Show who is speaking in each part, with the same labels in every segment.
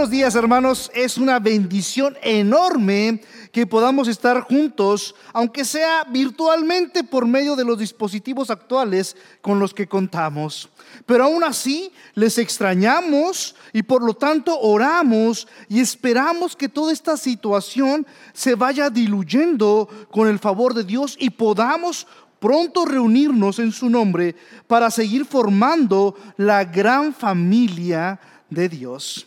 Speaker 1: Buenos días hermanos, es una bendición enorme que podamos estar juntos, aunque sea virtualmente por medio de los dispositivos actuales con los que contamos. Pero aún así les extrañamos y por lo tanto oramos y esperamos que toda esta situación se vaya diluyendo con el favor de Dios y podamos pronto reunirnos en su nombre para seguir formando la gran familia de Dios.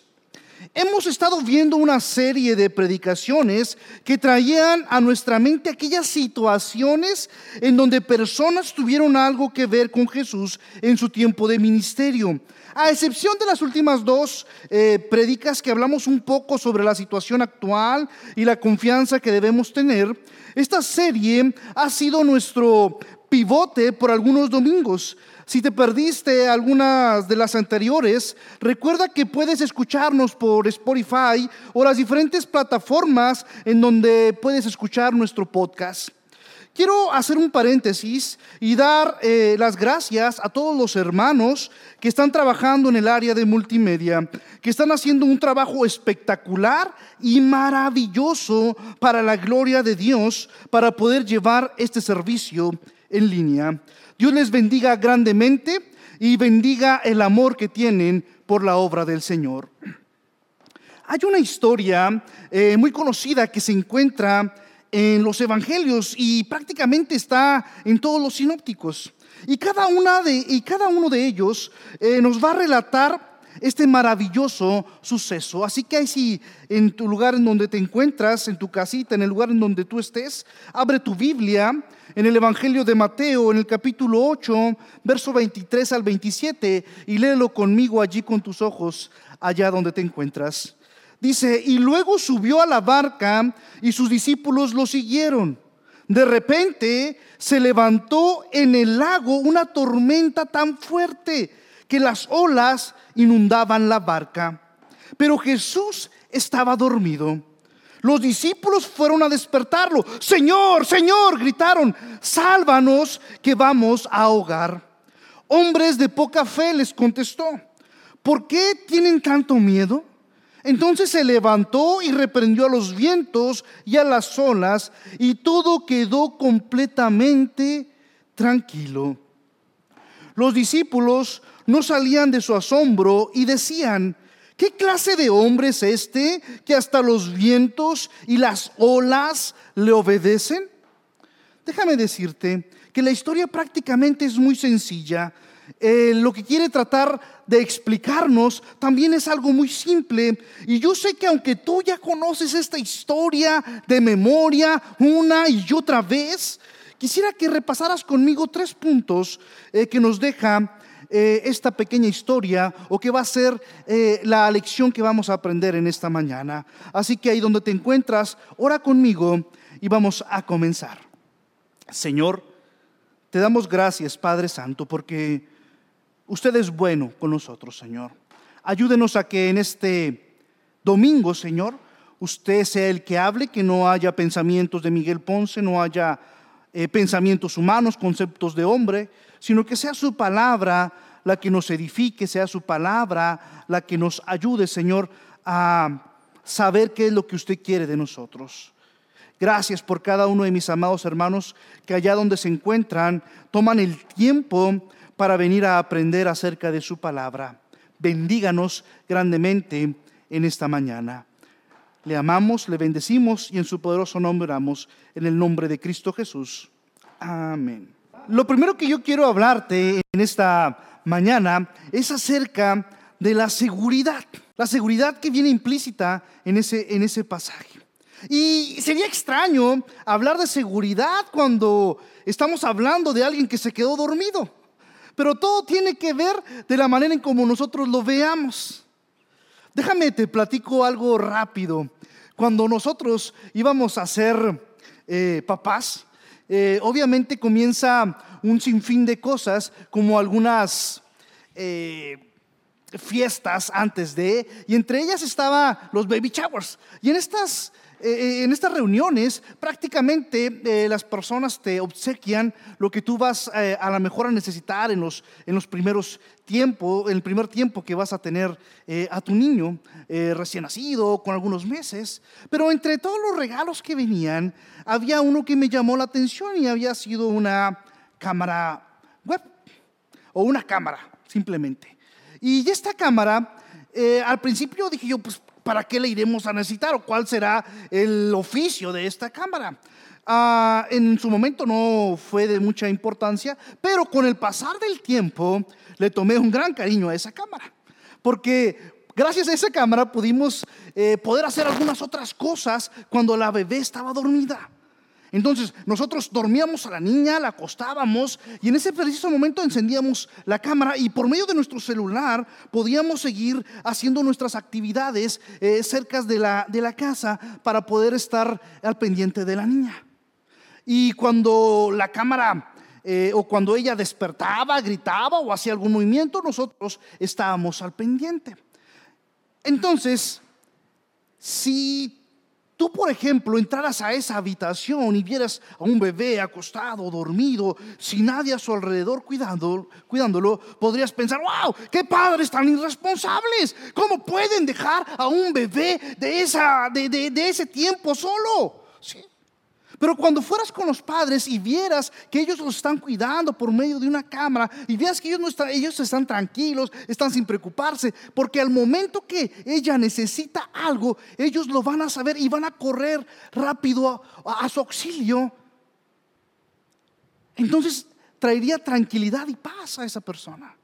Speaker 1: Hemos estado viendo una serie de predicaciones que traían a nuestra mente aquellas situaciones en donde personas tuvieron algo que ver con Jesús en su tiempo de ministerio. A excepción de las últimas dos eh, predicas que hablamos un poco sobre la situación actual y la confianza que debemos tener, esta serie ha sido nuestro pivote por algunos domingos. Si te perdiste algunas de las anteriores, recuerda que puedes escucharnos por Spotify o las diferentes plataformas en donde puedes escuchar nuestro podcast. Quiero hacer un paréntesis y dar eh, las gracias a todos los hermanos que están trabajando en el área de multimedia, que están haciendo un trabajo espectacular y maravilloso para la gloria de Dios, para poder llevar este servicio en línea. Dios les bendiga grandemente y bendiga el amor que tienen por la obra del Señor. Hay una historia eh, muy conocida que se encuentra en los evangelios y prácticamente está en todos los sinópticos. Y cada, una de, y cada uno de ellos eh, nos va a relatar este maravilloso suceso. Así que si en tu lugar en donde te encuentras, en tu casita, en el lugar en donde tú estés, abre tu Biblia en el Evangelio de Mateo, en el capítulo 8, verso 23 al 27, y léelo conmigo allí con tus ojos, allá donde te encuentras. Dice, y luego subió a la barca y sus discípulos lo siguieron. De repente se levantó en el lago una tormenta tan fuerte que las olas inundaban la barca. Pero Jesús estaba dormido. Los discípulos fueron a despertarlo. Señor, Señor, gritaron, sálvanos que vamos a ahogar. Hombres de poca fe les contestó, ¿por qué tienen tanto miedo? Entonces se levantó y reprendió a los vientos y a las olas y todo quedó completamente tranquilo. Los discípulos no salían de su asombro y decían, ¿Qué clase de hombre es este que hasta los vientos y las olas le obedecen? Déjame decirte que la historia prácticamente es muy sencilla. Eh, lo que quiere tratar de explicarnos también es algo muy simple. Y yo sé que aunque tú ya conoces esta historia de memoria una y otra vez, quisiera que repasaras conmigo tres puntos eh, que nos deja eh, esta pequeña historia o que va a ser eh, la lección que vamos a aprender en esta mañana. Así que ahí donde te encuentras, ora conmigo y vamos a comenzar. Señor, te damos gracias, Padre Santo, porque usted es bueno con nosotros, Señor. Ayúdenos a que en este domingo, Señor, usted sea el que hable, que no haya pensamientos de Miguel Ponce, no haya eh, pensamientos humanos, conceptos de hombre, sino que sea su palabra la que nos edifique, sea su palabra la que nos ayude, Señor, a saber qué es lo que usted quiere de nosotros. Gracias por cada uno de mis amados hermanos que allá donde se encuentran toman el tiempo para venir a aprender acerca de su palabra. Bendíganos grandemente en esta mañana. Le amamos, le bendecimos y en su poderoso nombre oramos, en el nombre de Cristo Jesús. Amén. Lo primero que yo quiero hablarte en esta mañana es acerca de la seguridad, la seguridad que viene implícita en ese, en ese pasaje. Y sería extraño hablar de seguridad cuando estamos hablando de alguien que se quedó dormido. Pero todo tiene que ver de la manera en como nosotros lo veamos. Déjame te platico algo rápido. Cuando nosotros íbamos a ser eh, papás, eh, obviamente comienza un sinfín de cosas, como algunas eh, fiestas antes de, y entre ellas estaba los baby showers. Y en estas en estas reuniones prácticamente las personas te obsequian lo que tú vas a lo mejor a necesitar en los, en los primeros tiempos, en el primer tiempo que vas a tener a tu niño recién nacido, con algunos meses. Pero entre todos los regalos que venían, había uno que me llamó la atención y había sido una cámara web o una cámara, simplemente. Y esta cámara, al principio dije yo, pues ¿para qué le iremos a necesitar o cuál será el oficio de esta cámara? Ah, en su momento no fue de mucha importancia, pero con el pasar del tiempo le tomé un gran cariño a esa cámara, porque gracias a esa cámara pudimos eh, poder hacer algunas otras cosas cuando la bebé estaba dormida. Entonces nosotros dormíamos a la niña, la acostábamos y en ese preciso momento encendíamos la cámara y por medio de nuestro celular podíamos seguir haciendo nuestras actividades eh, cerca de la, de la casa para poder estar al pendiente de la niña. Y cuando la cámara eh, o cuando ella despertaba, gritaba o hacía algún movimiento, nosotros estábamos al pendiente. Entonces, si tú, por ejemplo, entraras a esa habitación y vieras a un bebé acostado, dormido, sin nadie a su alrededor cuidando, cuidándolo, podrías pensar, wow, qué padres tan irresponsables. ¿Cómo pueden dejar a un bebé de, esa, de, de ese tiempo solo? ¿Sí? Pero cuando fueras con los padres y vieras que ellos los están cuidando por medio de una cámara y vieras que ellos, no están, ellos están tranquilos, están sin preocuparse, porque al momento que ella necesita algo, ellos lo van a saber y van a correr rápido a, su auxilio. Entonces traería tranquilidad y paz a esa persona.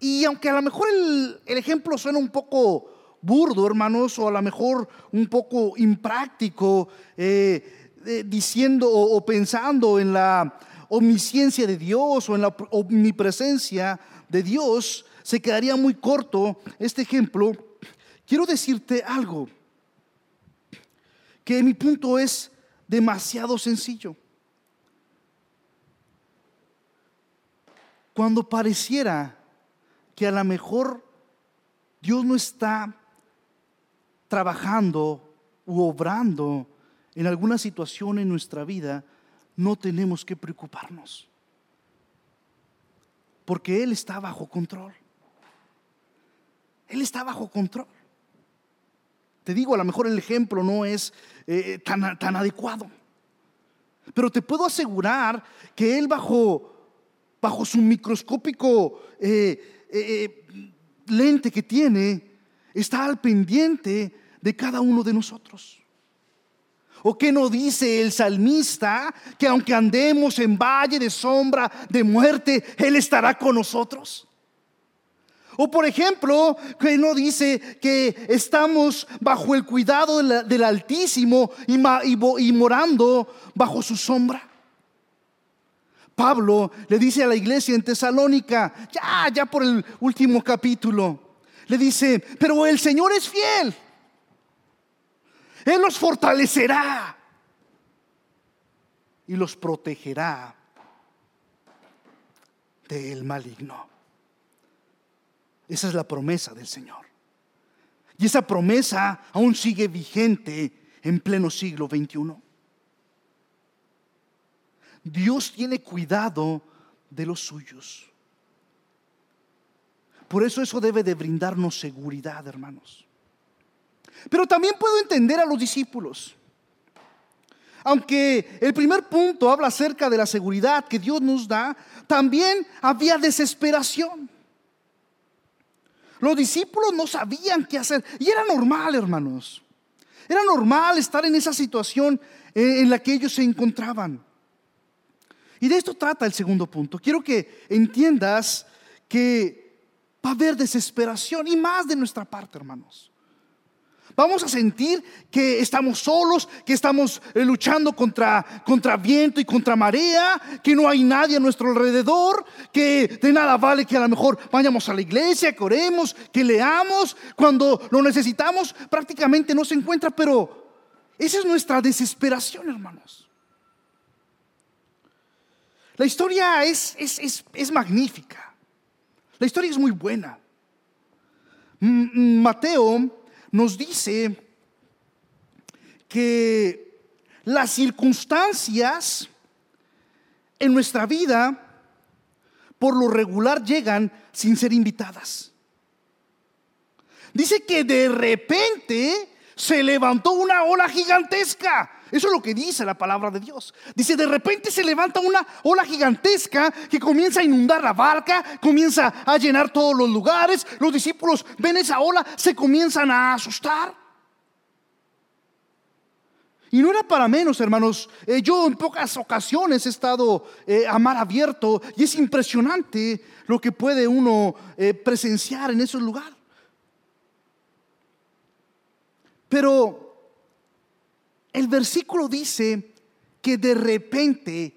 Speaker 1: Y aunque a lo mejor el, el ejemplo suena un poco burdo, hermanos, o a lo mejor un poco impráctico, eh, eh, diciendo o, pensando en la omnisciencia de Dios o en la omnipresencia de Dios, se quedaría muy corto este ejemplo. Quiero decirte algo, que mi punto es demasiado sencillo. Cuando pareciera que a lo mejor Dios no está trabajando u obrando en alguna situación en nuestra vida, no tenemos que preocuparnos. Porque Él está bajo control. Él está bajo control. Te digo, a lo mejor el ejemplo no es eh, tan, tan, adecuado. Pero te puedo asegurar que Él bajo, bajo su microscópico eh, eh, lente que tiene, está al pendiente de cada uno de nosotros. ¿O qué no dice el salmista que aunque andemos en valle de sombra de muerte, Él estará con nosotros? O por ejemplo, que no dice que estamos bajo el cuidado del, Altísimo y, y morando bajo su sombra. Pablo le dice a la iglesia en Tesalónica, ya, ya por el último capítulo, le dice, pero el Señor es fiel él los fortalecerá y los protegerá del maligno. Esa es la promesa del Señor. Y esa promesa aún sigue vigente en pleno siglo XXI. Dios tiene cuidado de los suyos. Por eso eso debe de brindarnos seguridad, hermanos. Pero también puedo entender a los discípulos. Aunque el primer punto habla acerca de la seguridad que Dios nos da, también había desesperación. Los discípulos no sabían qué hacer y era normal, hermanos. Era normal estar en esa situación en la que ellos se encontraban. Y de esto trata el segundo punto. Quiero que entiendas que va a haber desesperación y más de nuestra parte, hermanos. Vamos a sentir que estamos solos, que estamos eh, luchando contra, contra viento y contra marea, que no hay nadie a nuestro alrededor, que de nada vale que a lo mejor vayamos a la iglesia, que oremos, que leamos. Cuando lo necesitamos prácticamente no se encuentra, pero esa es nuestra desesperación, hermanos. La historia es, es, es magnífica. La historia es muy buena. Mateo nos dice que las circunstancias en nuestra vida por lo regular llegan sin ser invitadas. Dice que de repente se levantó una ola gigantesca. Eso es lo que dice la palabra de Dios. Dice, de repente se levanta una ola gigantesca que comienza a inundar la barca, comienza a llenar todos los lugares. Los discípulos ven esa ola, se comienzan a asustar. Y no era para menos, hermanos. Eh, yo en pocas ocasiones he estado eh, a mar abierto y es impresionante lo que puede uno eh, presenciar en esos lugares. Pero el versículo dice que de repente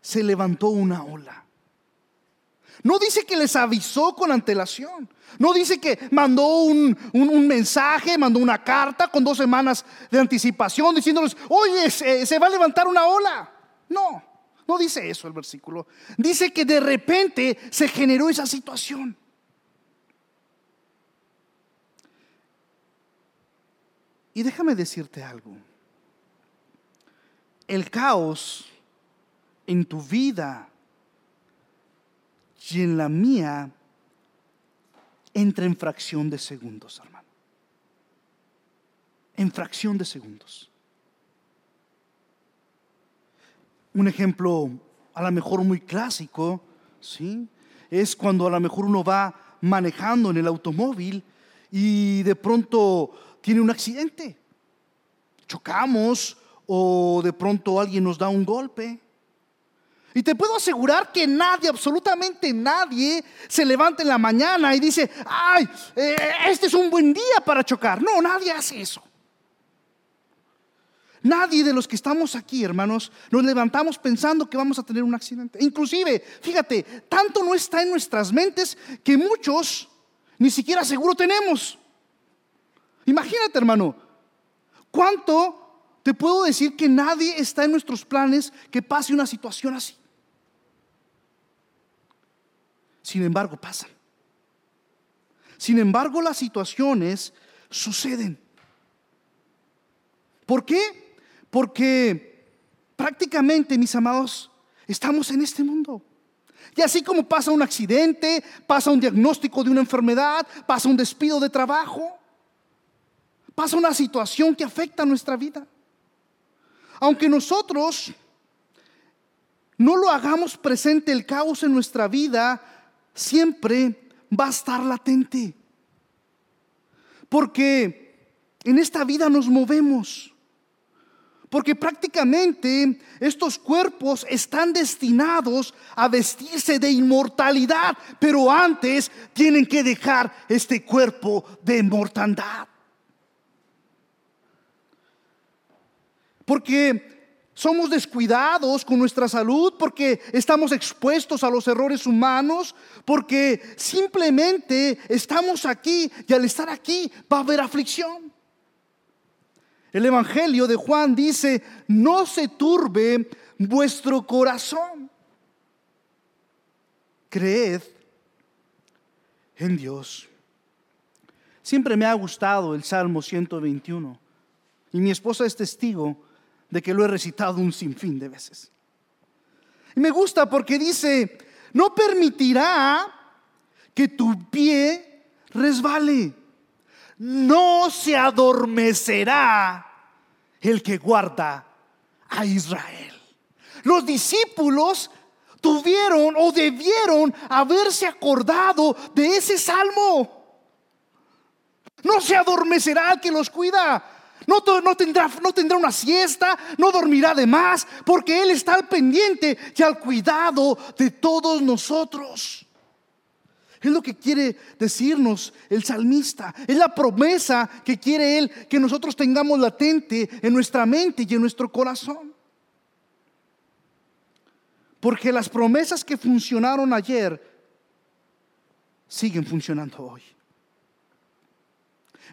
Speaker 1: se levantó una ola. No dice que les avisó con antelación. No dice que mandó un, mensaje, mandó una carta con dos semanas de anticipación diciéndoles, oye, se, se va a levantar una ola. No, no dice eso el versículo. Dice que de repente se generó esa situación. Y déjame decirte algo. El caos en tu vida y en la mía entra en fracción de segundos, hermano. En fracción de segundos. Un ejemplo a lo mejor muy clásico, ¿sí? Es cuando a lo mejor uno va manejando en el automóvil y de pronto tiene un accidente. Chocamos o de pronto alguien nos da un golpe. Y te puedo asegurar que nadie, absolutamente nadie, se levanta en la mañana y dice, ay, eh, este es un buen día para chocar. No, nadie hace eso. Nadie de los que estamos aquí, hermanos, nos levantamos pensando que vamos a tener un accidente. Inclusive, fíjate, tanto no está en nuestras mentes que muchos ni siquiera seguro tenemos. Imagínate, hermano, ¿cuánto te puedo decir que nadie está en nuestros planes que pase una situación así? Sin embargo, pasan. Sin embargo, las situaciones suceden. ¿Por qué? Porque prácticamente, mis amados, estamos en este mundo. Y así como pasa un accidente, pasa un diagnóstico de una enfermedad, pasa un despido de trabajo, pasa una situación que afecta a nuestra vida. Aunque nosotros no lo hagamos presente el caos en nuestra vida, siempre va a estar latente. Porque en esta vida nos movemos. Porque prácticamente estos cuerpos están destinados a vestirse de inmortalidad, pero antes tienen que dejar este cuerpo de mortandad. Porque somos descuidados con nuestra salud, porque estamos expuestos a los errores humanos, porque simplemente estamos aquí y al estar aquí va a haber aflicción. El Evangelio de Juan dice, no se turbe vuestro corazón. Creed en Dios. Siempre me ha gustado el Salmo 121 y mi esposa es testigo de que lo he recitado un sinfín de veces. Y me gusta porque dice, no permitirá que tu pie resbale. No se adormecerá el que guarda a Israel. Los discípulos tuvieron o debieron haberse acordado de ese salmo. No se adormecerá el que los cuida. No, tendrá, tendrá una siesta, no dormirá de más, porque Él está al pendiente y al cuidado de todos nosotros. Es lo que quiere decirnos el salmista. Es la promesa que quiere Él que nosotros tengamos latente en nuestra mente y en nuestro corazón. Porque las promesas que funcionaron ayer siguen funcionando hoy.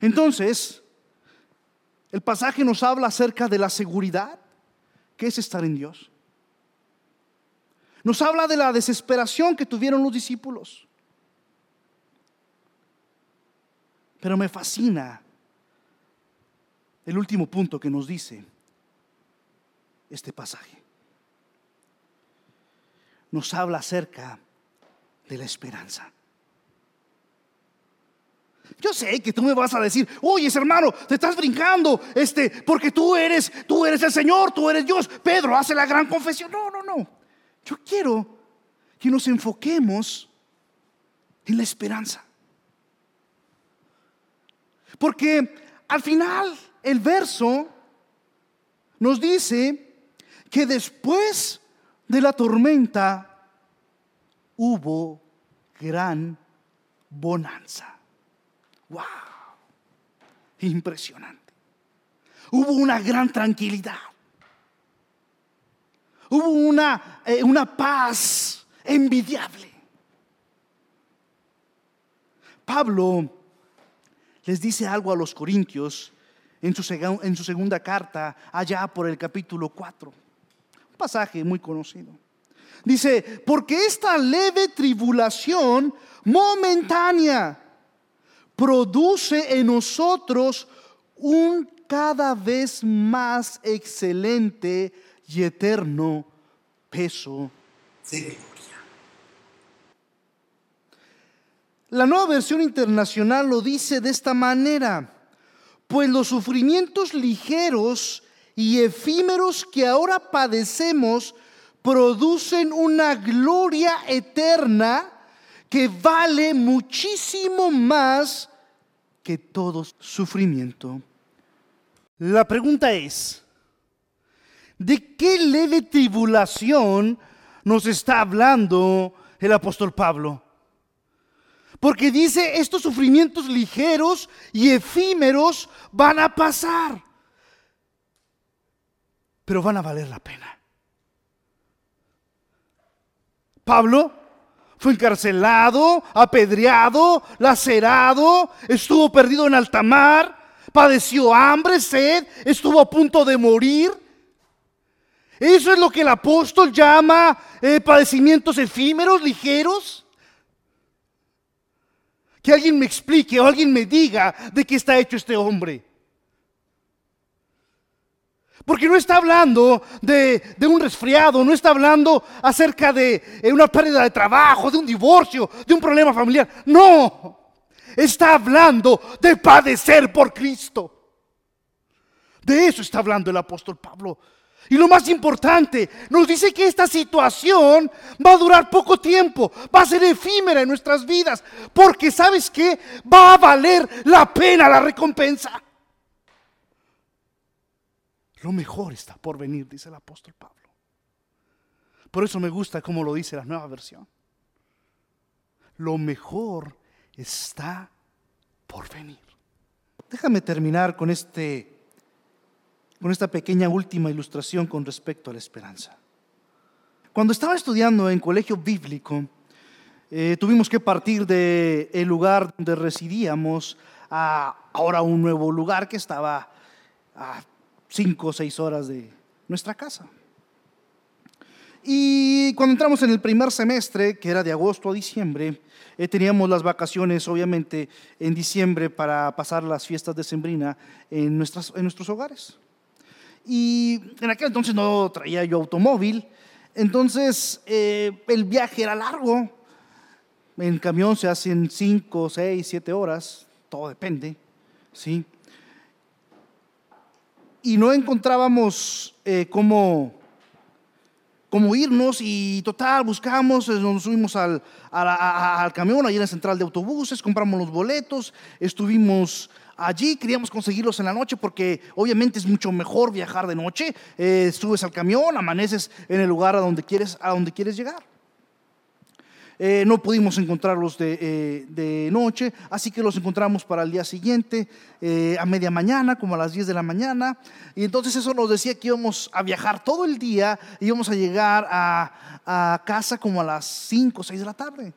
Speaker 1: Entonces, el pasaje nos habla acerca de la seguridad, que es estar en Dios. Nos habla de la desesperación que tuvieron los discípulos. Pero me fascina el último punto que nos dice este pasaje. Nos habla acerca de la esperanza. Yo sé que tú me vas a decir, oye hermano, te estás brincando, este, porque tú eres, tú eres el Señor, tú eres Dios. Pedro hace la gran confesión. No, no, no. Yo quiero que nos enfoquemos en la esperanza. Porque al final el verso nos dice que después de la tormenta hubo gran bonanza. ¡Wow! Impresionante. Hubo una gran tranquilidad. Hubo una, eh, una paz envidiable. Pablo les dice algo a los corintios en su, en su segunda carta, allá por el capítulo 4. Un pasaje muy conocido. Dice, porque esta leve tribulación momentánea produce en nosotros un cada vez más excelente y eterno peso de gloria. La nueva versión internacional lo dice de esta manera, pues los sufrimientos ligeros y efímeros que ahora padecemos producen una gloria eterna que vale muchísimo más que todo sufrimiento. La pregunta es, ¿de qué leve tribulación nos está hablando el apóstol Pablo? Porque dice, estos sufrimientos ligeros y efímeros van a pasar, pero van a valer la pena. Pablo fue encarcelado, apedreado, lacerado, estuvo perdido en alta mar, padeció hambre, sed, estuvo a punto de morir. Eso es lo que el apóstol llama eh, padecimientos efímeros, ligeros. Que alguien me explique o alguien me diga de qué está hecho este hombre. Porque no está hablando de, un resfriado, no está hablando acerca de eh, una pérdida de trabajo, de un divorcio, de un problema familiar. No, está hablando de padecer por Cristo. De eso está hablando el apóstol Pablo. Y lo más importante, nos dice que esta situación va a durar poco tiempo, va a ser efímera en nuestras vidas, porque sabes que va a valer la pena la recompensa. Lo mejor está por venir, dice el apóstol Pablo. Por eso me gusta como lo dice la nueva versión. Lo mejor está por venir. Déjame terminar con, este, con esta pequeña última ilustración con respecto a la esperanza. Cuando estaba estudiando en colegio bíblico, eh, tuvimos que partir del el lugar donde residíamos a ahora un nuevo lugar que estaba a cinco o seis horas de nuestra casa. Y cuando entramos en el primer semestre, que era de agosto a diciembre, eh, teníamos las vacaciones, obviamente, en diciembre para pasar las fiestas de Sembrina en, en nuestros hogares. Y en aquel entonces no traía yo automóvil, entonces eh, el viaje era largo. En camión se hacen cinco, seis, siete horas, todo depende, ¿sí? Y no encontrábamos eh, cómo, irnos y total, buscamos, eh, nos subimos al, al camión, allí en la central de autobuses, compramos los boletos, estuvimos allí, queríamos conseguirlos en la noche porque obviamente es mucho mejor viajar de noche, eh, subes al camión, amaneces en el lugar a donde quieres, a donde quieres llegar. Eh, no pudimos encontrarlos eh, de, noche, así que los encontramos para el día siguiente, eh, a media mañana, como a las 10 de la mañana. Y entonces eso nos decía que íbamos a viajar todo el día, íbamos a llegar a, a casa como a las 5 o 6 de la tarde.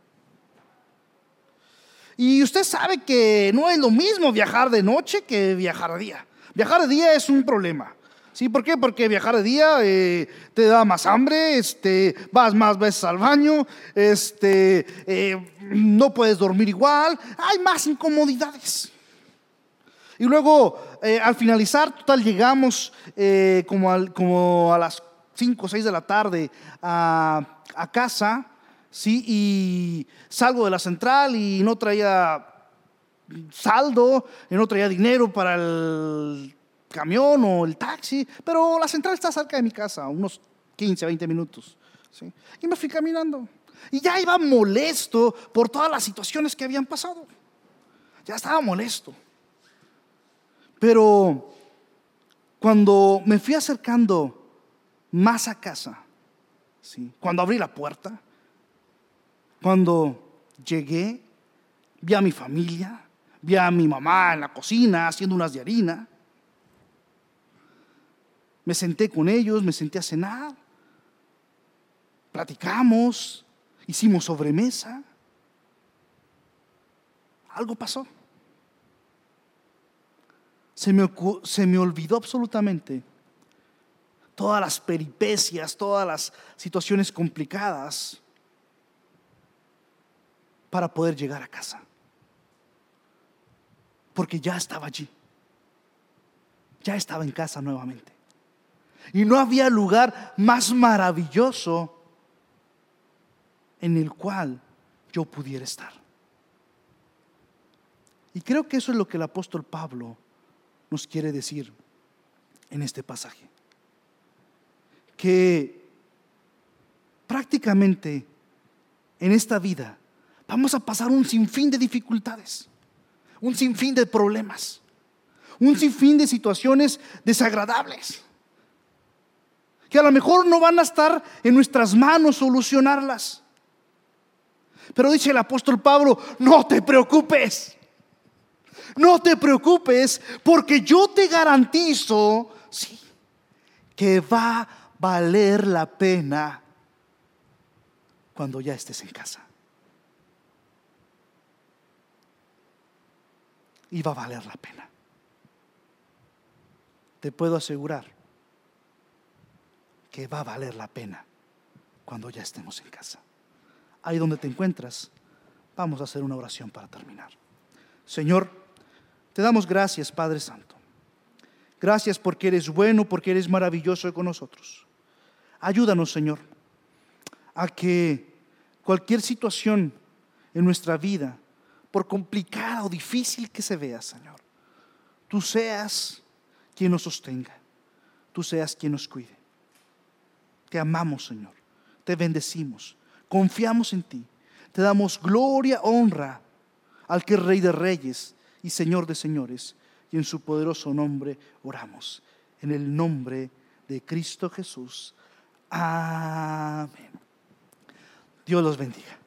Speaker 1: Y usted sabe que no es lo mismo viajar de noche que viajar de día. Viajar de día es un problema. ¿Sí? ¿Por qué? Porque viajar de día eh, te da más hambre, este, vas más veces al baño, este, eh, no puedes dormir igual, hay más incomodidades. Y luego eh, al finalizar, total, llegamos como, como a las 5 o 6 de la tarde a, a casa, ¿sí? Y salgo de la central y no traía saldo, y no traía dinero para el camión o el taxi, pero la central está cerca de mi casa, unos 15, 20 minutos. ¿sí? Y me fui caminando. Y ya iba molesto por todas las situaciones que habían pasado. Ya estaba molesto. Pero cuando me fui acercando más a casa, ¿sí? cuando abrí la puerta, cuando llegué, vi a mi familia, vi a mi mamá en la cocina haciendo unas de harina. Me senté con ellos, me senté a cenar, platicamos, hicimos sobremesa. Algo pasó. Se me, se me olvidó absolutamente todas las peripecias, todas las situaciones complicadas para poder llegar a casa. Porque ya estaba allí. Ya estaba en casa nuevamente. Y no había lugar más maravilloso en el cual yo pudiera estar. Y creo que eso es lo que el apóstol Pablo nos quiere decir en este pasaje. Que prácticamente en esta vida vamos a pasar un sinfín de dificultades, un sinfín de problemas, un sinfín de situaciones desagradables, que a lo mejor no van a estar en nuestras manos solucionarlas. Pero dice el apóstol Pablo, no te preocupes. No te preocupes porque yo te garantizo, sí, que va a valer la pena cuando ya estés en casa. Y va a valer la pena. Te puedo asegurar que va a valer la pena cuando ya estemos en casa ahí donde te encuentras, vamos a hacer una oración para terminar. Señor, te damos gracias, Padre Santo. Gracias porque eres bueno, porque eres maravilloso con nosotros. Ayúdanos, Señor, a que cualquier situación en nuestra vida, por complicada o difícil que se vea, Señor, tú seas quien nos sostenga, tú seas quien nos cuide. Te amamos, Señor, te bendecimos Confiamos en ti. Te damos gloria, honra al que es Rey de Reyes y Señor de Señores. Y en su poderoso nombre oramos. En el nombre de Cristo Jesús. Amén. Dios los bendiga.